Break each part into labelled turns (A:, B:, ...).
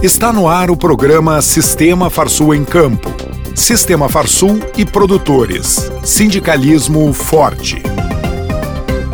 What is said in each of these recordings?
A: Está no ar o programa Sistema Farsul em Campo. Sistema Farsul e produtores. Sindicalismo forte.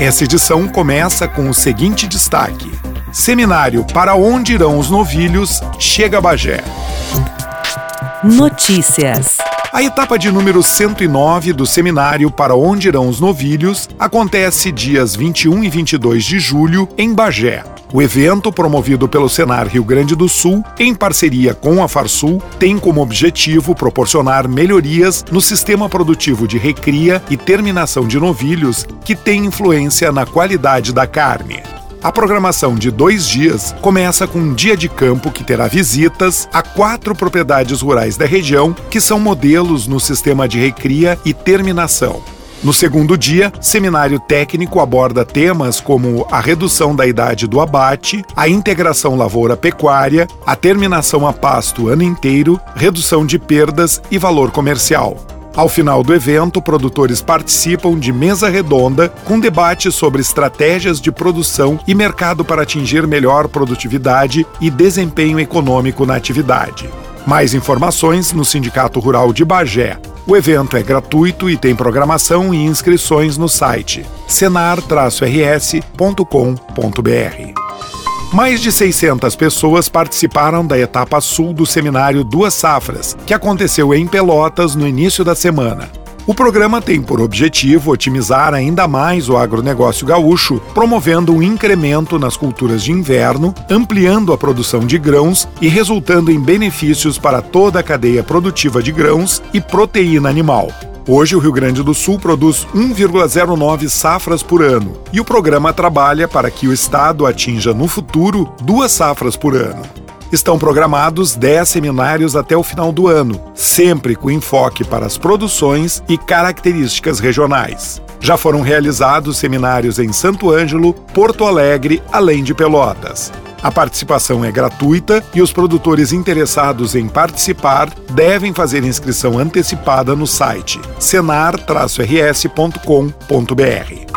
A: Essa edição começa com o seguinte destaque: Seminário Para Onde Irão os Novilhos chega a Bagé.
B: Notícias.
A: A etapa de número 109 do seminário Para Onde Irão os Novilhos acontece dias 21 e 22 de julho em Bagé. O evento, promovido pelo Senar Rio Grande do Sul, em parceria com a Farsul, tem como objetivo proporcionar melhorias no sistema produtivo de recria e terminação de novilhos que tem influência na qualidade da carne. A programação de dois dias começa com um dia de campo que terá visitas a quatro propriedades rurais da região que são modelos no sistema de recria e terminação. No segundo dia, seminário técnico aborda temas como a redução da idade do abate, a integração lavoura-pecuária, a terminação a pasto ano inteiro, redução de perdas e valor comercial. Ao final do evento, produtores participam de mesa redonda com debate sobre estratégias de produção e mercado para atingir melhor produtividade e desempenho econômico na atividade. Mais informações no Sindicato Rural de Bagé. O evento é gratuito e tem programação e inscrições no site senar-rs.com.br. Mais de 600 pessoas participaram da etapa sul do seminário Duas Safras, que aconteceu em Pelotas no início da semana. O programa tem por objetivo otimizar ainda mais o agronegócio gaúcho, promovendo um incremento nas culturas de inverno, ampliando a produção de grãos e resultando em benefícios para toda a cadeia produtiva de grãos e proteína animal. Hoje, o Rio Grande do Sul produz 1,09 safras por ano e o programa trabalha para que o Estado atinja no futuro duas safras por ano. Estão programados 10 seminários até o final do ano, sempre com enfoque para as produções e características regionais. Já foram realizados seminários em Santo Ângelo, Porto Alegre, além de Pelotas. A participação é gratuita e os produtores interessados em participar devem fazer inscrição antecipada no site senar-rs.com.br.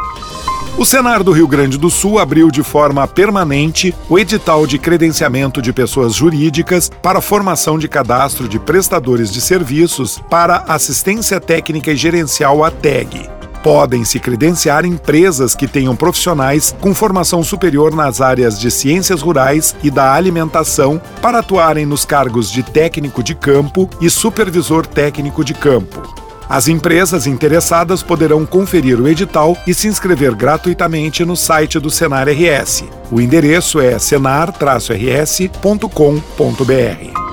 A: O Senar do Rio Grande do Sul abriu de forma permanente o edital de credenciamento de pessoas jurídicas para formação de cadastro de prestadores de serviços para assistência técnica e gerencial ATEG. Podem se credenciar empresas que tenham profissionais com formação superior nas áreas de ciências rurais e da alimentação para atuarem nos cargos de técnico de campo e supervisor técnico de campo. As empresas interessadas poderão conferir o edital e se inscrever gratuitamente no site do Senar RS. O endereço é senar-rs.com.br.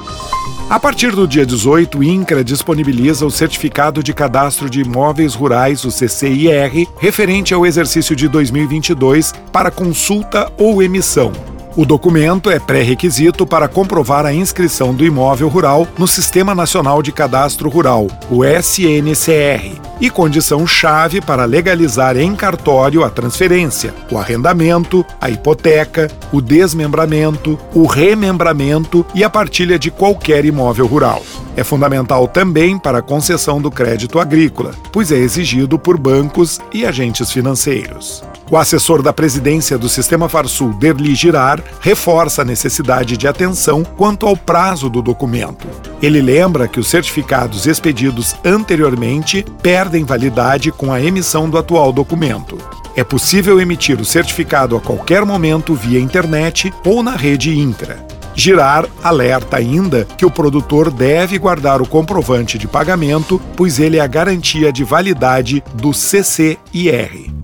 A: A partir do dia 18, o INCRA disponibiliza o Certificado de Cadastro de Imóveis Rurais, o CCIR, referente ao exercício de 2022 para consulta ou emissão. O documento é pré-requisito para comprovar a inscrição do imóvel rural no Sistema Nacional de Cadastro Rural, o SNCR, e condição-chave para legalizar em cartório a transferência, o arrendamento, a hipoteca, o desmembramento, o remembramento e a partilha de qualquer imóvel rural. É fundamental também para a concessão do crédito agrícola, pois é exigido por bancos e agentes financeiros. O assessor da presidência do Sistema Farsul, Derli Girar, reforça a necessidade de atenção quanto ao prazo do documento. Ele lembra que os certificados expedidos anteriormente perdem validade com a emissão do atual documento. É possível emitir o certificado a qualquer momento via internet ou na rede Intra. Girar alerta ainda que o produtor deve guardar o comprovante de pagamento, pois ele é a garantia de validade do CCIR.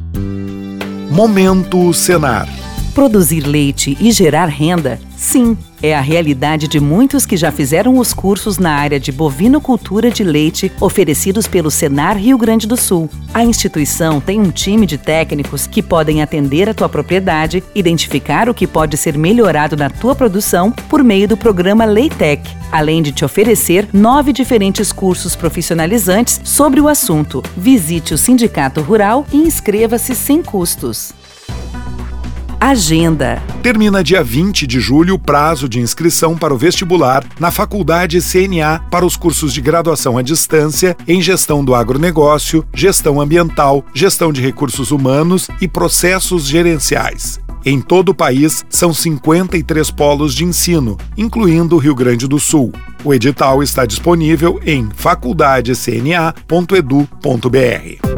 A: Momento Senar.
B: Produzir leite e gerar renda, sim, é a realidade de muitos que já fizeram os cursos na área de bovinocultura de leite oferecidos pelo Senar Rio Grande do Sul. A instituição tem um time de técnicos que podem atender a tua propriedade, identificar o que pode ser melhorado na tua produção por meio do programa Leitec, além de te oferecer nove diferentes cursos profissionalizantes sobre o assunto. Visite o Sindicato Rural e inscreva-se sem custos. Agenda.
A: Termina dia 20 de julho o prazo de inscrição para o vestibular na Faculdade CNA para os cursos de graduação à distância em Gestão do Agronegócio, Gestão Ambiental, Gestão de Recursos Humanos e Processos Gerenciais. Em todo o país, são 53 polos de ensino, incluindo o Rio Grande do Sul. O edital está disponível em faculdadecna.edu.br.